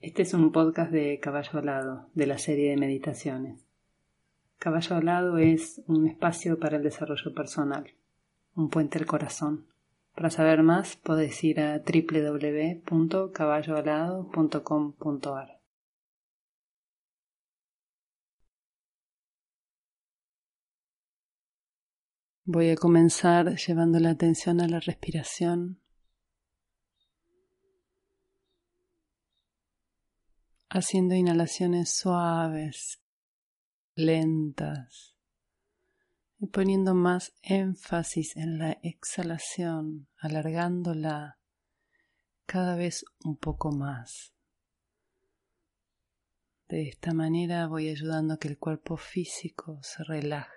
Este es un podcast de Caballo Alado, de la serie de meditaciones. Caballo Alado es un espacio para el desarrollo personal, un puente al corazón. Para saber más, podés ir a www.caballoalado.com.ar. Voy a comenzar llevando la atención a la respiración haciendo inhalaciones suaves, lentas y poniendo más énfasis en la exhalación, alargándola cada vez un poco más. De esta manera voy ayudando a que el cuerpo físico se relaje.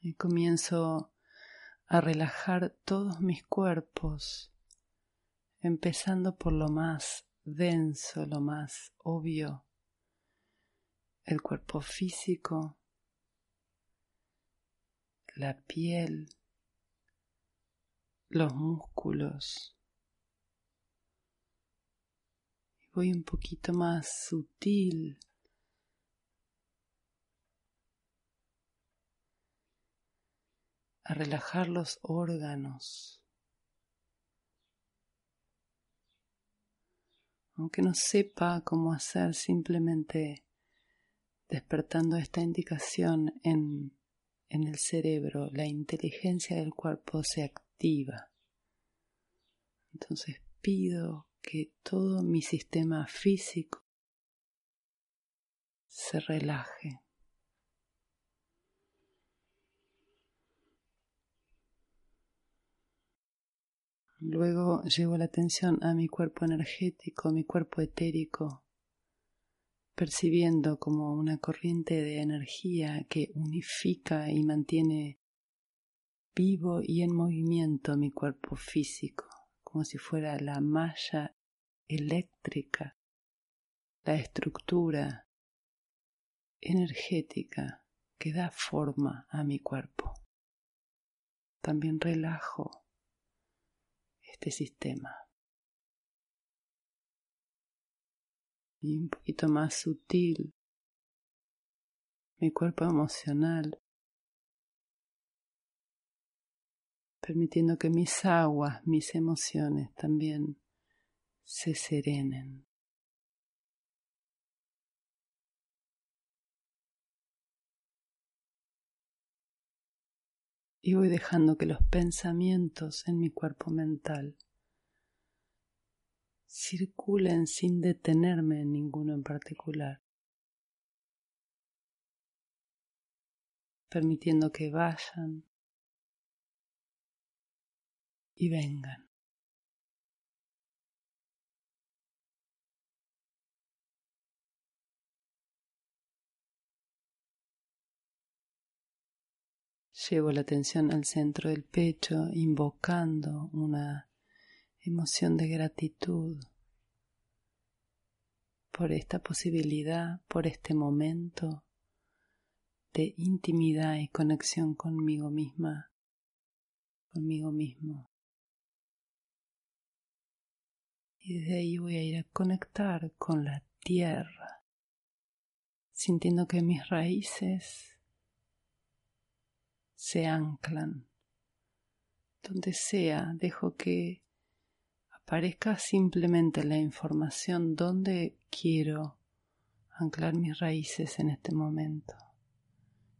Y comienzo a relajar todos mis cuerpos, empezando por lo más denso, lo más obvio, el cuerpo físico, la piel, los músculos. Voy un poquito más sutil a relajar los órganos. Aunque no sepa cómo hacer, simplemente despertando esta indicación en, en el cerebro, la inteligencia del cuerpo se activa. Entonces pido que todo mi sistema físico se relaje. Luego llevo la atención a mi cuerpo energético, mi cuerpo etérico, percibiendo como una corriente de energía que unifica y mantiene vivo y en movimiento mi cuerpo físico, como si fuera la malla eléctrica, la estructura energética que da forma a mi cuerpo. También relajo este sistema. Y un poquito más sutil, mi cuerpo emocional, permitiendo que mis aguas, mis emociones también se serenen. Y voy dejando que los pensamientos en mi cuerpo mental circulen sin detenerme en ninguno en particular, permitiendo que vayan y vengan. Llevo la atención al centro del pecho, invocando una emoción de gratitud por esta posibilidad, por este momento de intimidad y conexión conmigo misma, conmigo mismo. Y desde ahí voy a ir a conectar con la tierra, sintiendo que mis raíces se anclan. Donde sea, dejo que aparezca simplemente la información donde quiero anclar mis raíces en este momento.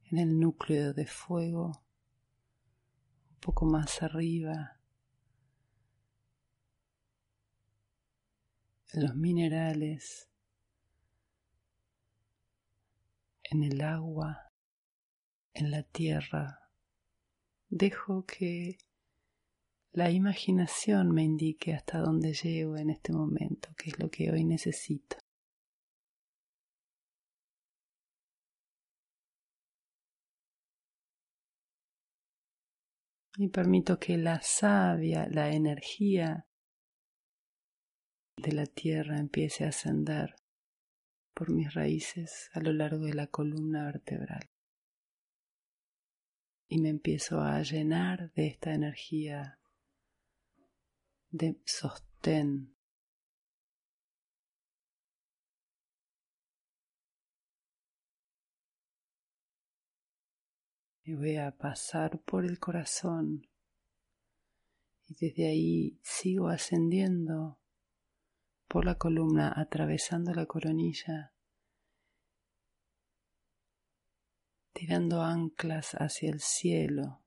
En el núcleo de fuego, un poco más arriba, en los minerales, en el agua, en la tierra, dejo que la imaginación me indique hasta dónde llego en este momento, qué es lo que hoy necesito. Y permito que la savia, la energía de la tierra empiece a ascender por mis raíces a lo largo de la columna vertebral. Y me empiezo a llenar de esta energía de sostén. Y voy a pasar por el corazón y desde ahí sigo ascendiendo por la columna, atravesando la coronilla, tirando anclas hacia el cielo,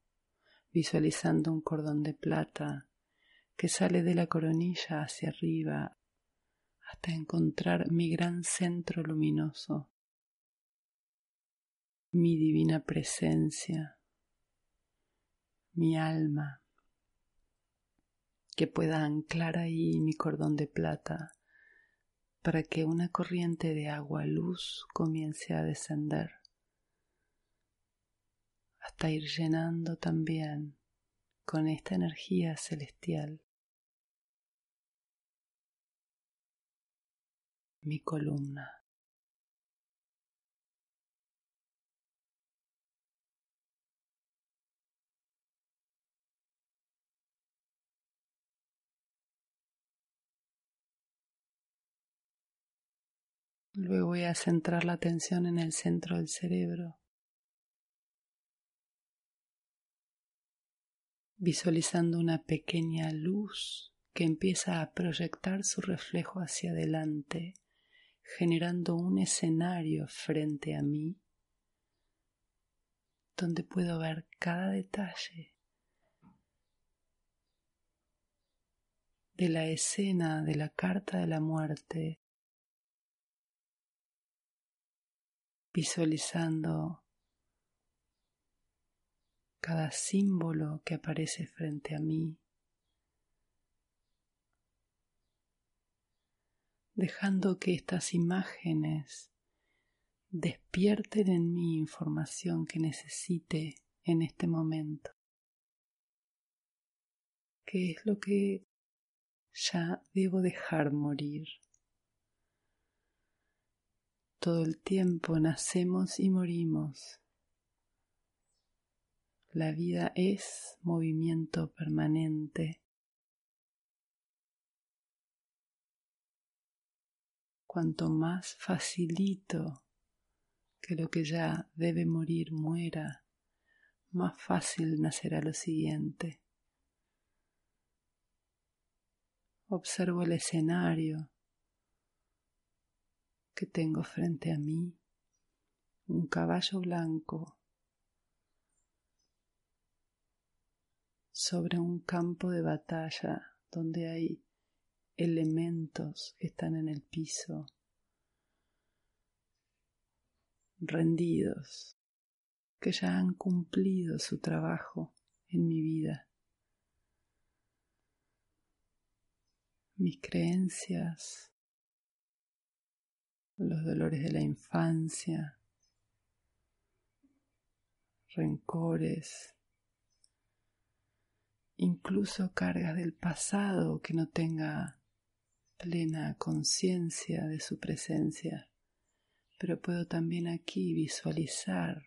visualizando un cordón de plata que sale de la coronilla hacia arriba hasta encontrar mi gran centro luminoso, mi divina presencia, mi alma que pueda anclar ahí mi cordón de plata para que una corriente de agua luz comience a descender hasta ir llenando también con esta energía celestial mi columna. Luego voy a centrar la atención en el centro del cerebro, visualizando una pequeña luz que empieza a proyectar su reflejo hacia adelante, generando un escenario frente a mí donde puedo ver cada detalle de la escena de la carta de la muerte visualizando cada símbolo que aparece frente a mí, dejando que estas imágenes despierten en mí información que necesite en este momento. ¿Qué es lo que ya debo dejar morir? Todo el tiempo nacemos y morimos. La vida es movimiento permanente. Cuanto más facilito que lo que ya debe morir muera, más fácil nacerá lo siguiente. Observo el escenario que tengo frente a mí un caballo blanco sobre un campo de batalla donde hay elementos que están en el piso, rendidos, que ya han cumplido su trabajo en mi vida. Mis creencias los dolores de la infancia, rencores, incluso cargas del pasado que no tenga plena conciencia de su presencia, pero puedo también aquí visualizar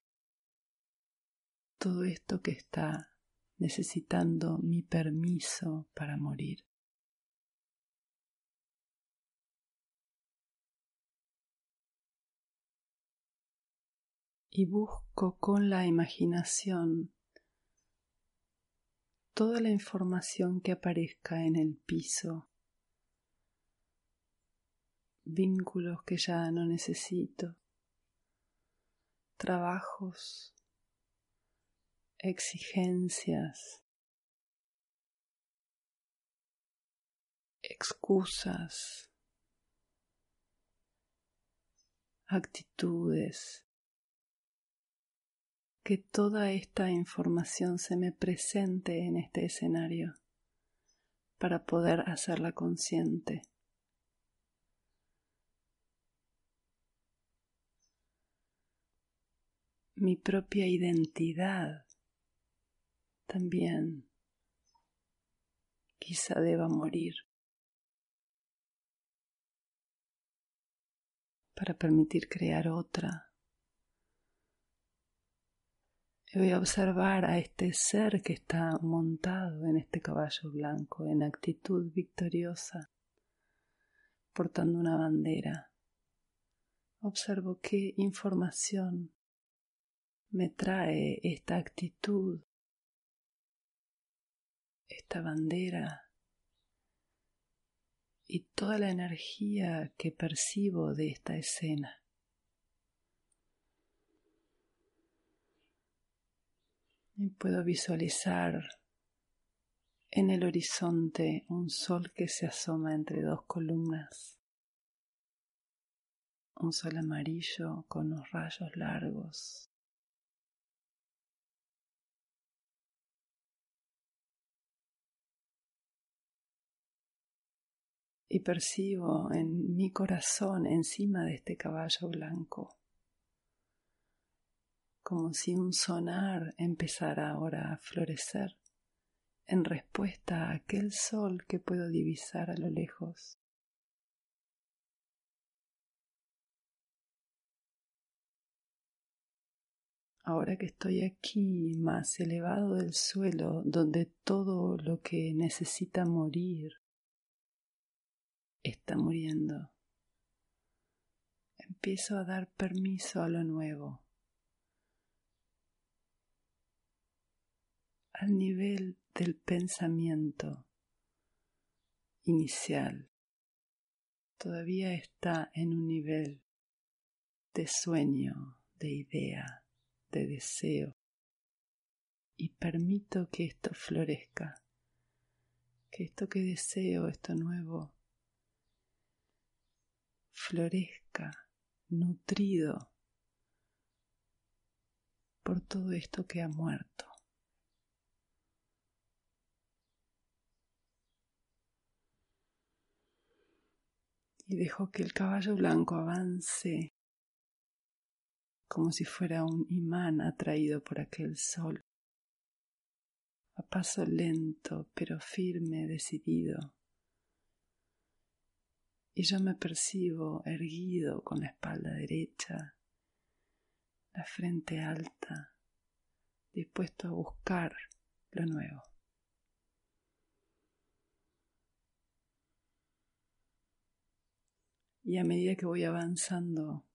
todo esto que está necesitando mi permiso para morir. y busco con la imaginación toda la información que aparezca en el piso, vínculos que ya no necesito, trabajos, exigencias, excusas, actitudes que toda esta información se me presente en este escenario para poder hacerla consciente. Mi propia identidad también quizá deba morir para permitir crear otra Voy a observar a este ser que está montado en este caballo blanco en actitud victoriosa, portando una bandera. Observo qué información me trae esta actitud, esta bandera y toda la energía que percibo de esta escena. Y puedo visualizar en el horizonte un sol que se asoma entre dos columnas. Un sol amarillo con unos rayos largos. Y percibo en mi corazón encima de este caballo blanco como si un sonar empezara ahora a florecer en respuesta a aquel sol que puedo divisar a lo lejos. Ahora que estoy aquí más elevado del suelo, donde todo lo que necesita morir está muriendo, empiezo a dar permiso a lo nuevo al nivel del pensamiento inicial. Todavía está en un nivel de sueño, de idea, de deseo. Y permito que esto florezca, que esto que deseo, esto nuevo, florezca nutrido por todo esto que ha muerto. Y dejo que el caballo blanco avance como si fuera un imán atraído por aquel sol, a paso lento pero firme, decidido. Y yo me percibo erguido con la espalda derecha, la frente alta, dispuesto a buscar lo nuevo. Y a medida que voy avanzando,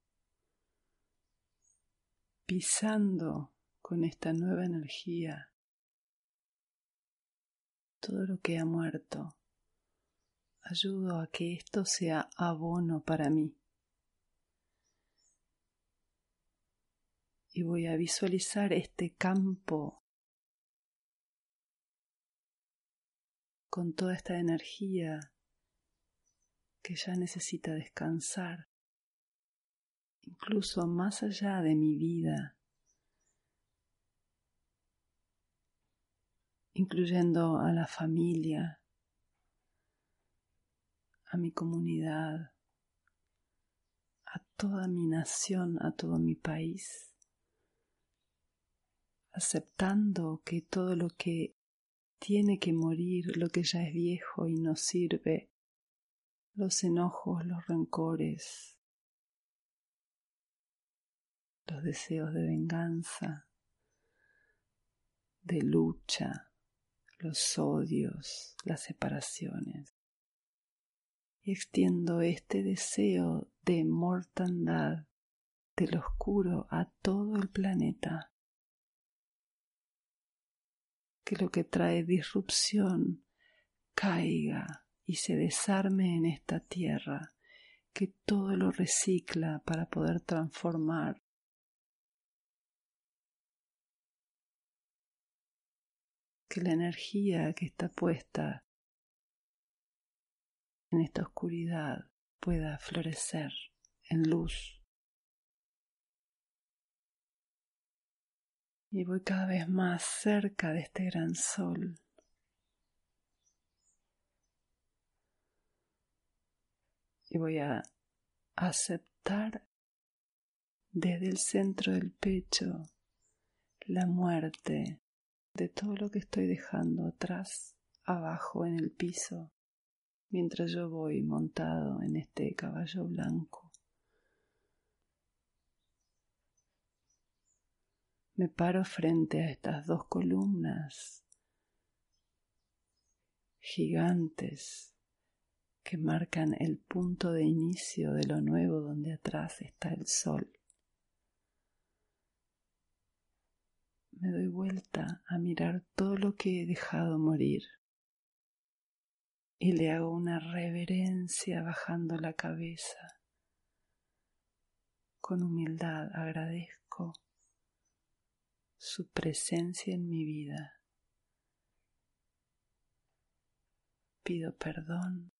pisando con esta nueva energía todo lo que ha muerto, ayudo a que esto sea abono para mí. Y voy a visualizar este campo con toda esta energía que ya necesita descansar, incluso más allá de mi vida, incluyendo a la familia, a mi comunidad, a toda mi nación, a todo mi país, aceptando que todo lo que tiene que morir, lo que ya es viejo y no sirve, los enojos, los rencores, los deseos de venganza, de lucha, los odios, las separaciones. Y extiendo este deseo de mortandad del oscuro a todo el planeta. Que lo que trae disrupción caiga y se desarme en esta tierra, que todo lo recicla para poder transformar. Que la energía que está puesta en esta oscuridad pueda florecer en luz. Y voy cada vez más cerca de este gran sol. Y voy a aceptar desde el centro del pecho la muerte de todo lo que estoy dejando atrás, abajo en el piso, mientras yo voy montado en este caballo blanco. me paro frente a estas dos columnas gigantes que marcan el punto de inicio de lo nuevo donde atrás está el sol. Me doy vuelta a mirar todo lo que he dejado morir y le hago una reverencia bajando la cabeza. Con humildad agradezco su presencia en mi vida. Pido perdón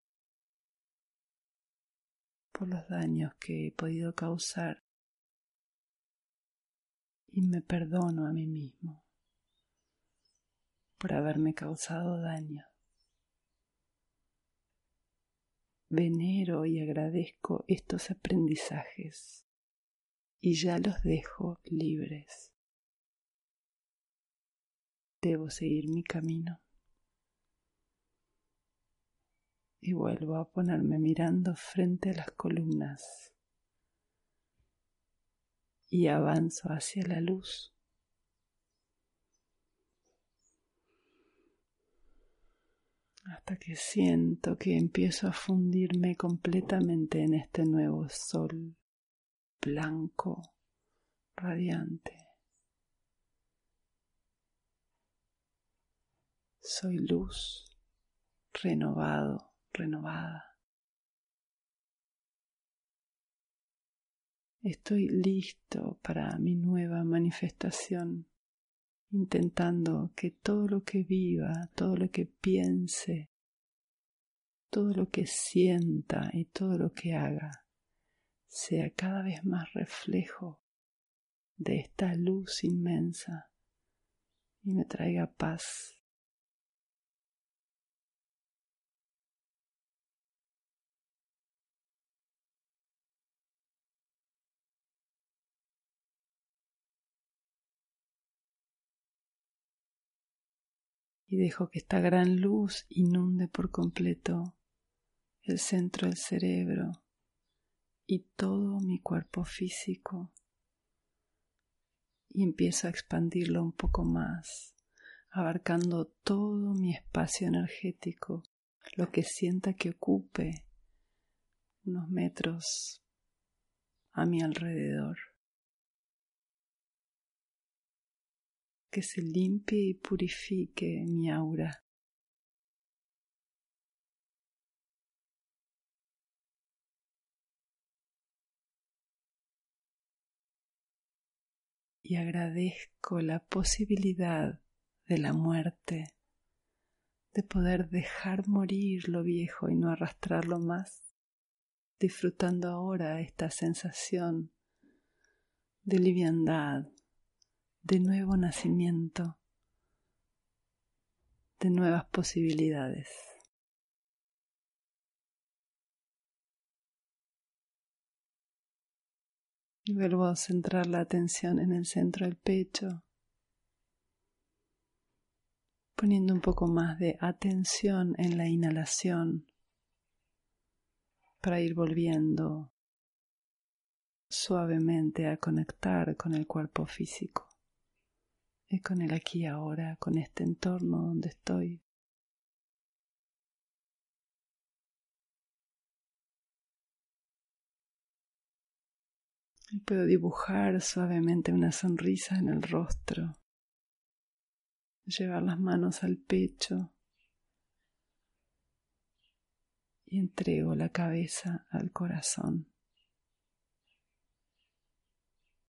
por los daños que he podido causar y me perdono a mí mismo por haberme causado daño. Venero y agradezco estos aprendizajes y ya los dejo libres debo seguir mi camino. Y vuelvo a ponerme mirando frente a las columnas y avanzo hacia la luz. hasta que siento que empiezo a fundirme completamente en este nuevo sol blanco, radiante. Soy luz, renovado, renovada. Estoy listo para mi nueva manifestación, intentando que todo lo que viva, todo lo que piense, todo lo que sienta y todo lo que haga sea cada vez más reflejo de esta luz inmensa y me traiga paz y dejo que esta gran luz inunde por completo el centro del cerebro y todo mi cuerpo físico y empiezo a expandirlo un poco más, abarcando todo mi espacio energético, lo que sienta que ocupe unos metros a mi alrededor. Que se limpie y purifique mi aura. Y agradezco la posibilidad de la muerte, de poder dejar morir lo viejo y no arrastrarlo más, disfrutando ahora esta sensación de liviandad, de nuevo nacimiento, de nuevas posibilidades. Y vuelvo a centrar la atención en el centro del pecho, poniendo un poco más de atención en la inhalación para ir volviendo suavemente a conectar con el cuerpo físico y con el aquí y ahora, con este entorno donde estoy. Puedo dibujar suavemente una sonrisa en el rostro, llevar las manos al pecho y entrego la cabeza al corazón.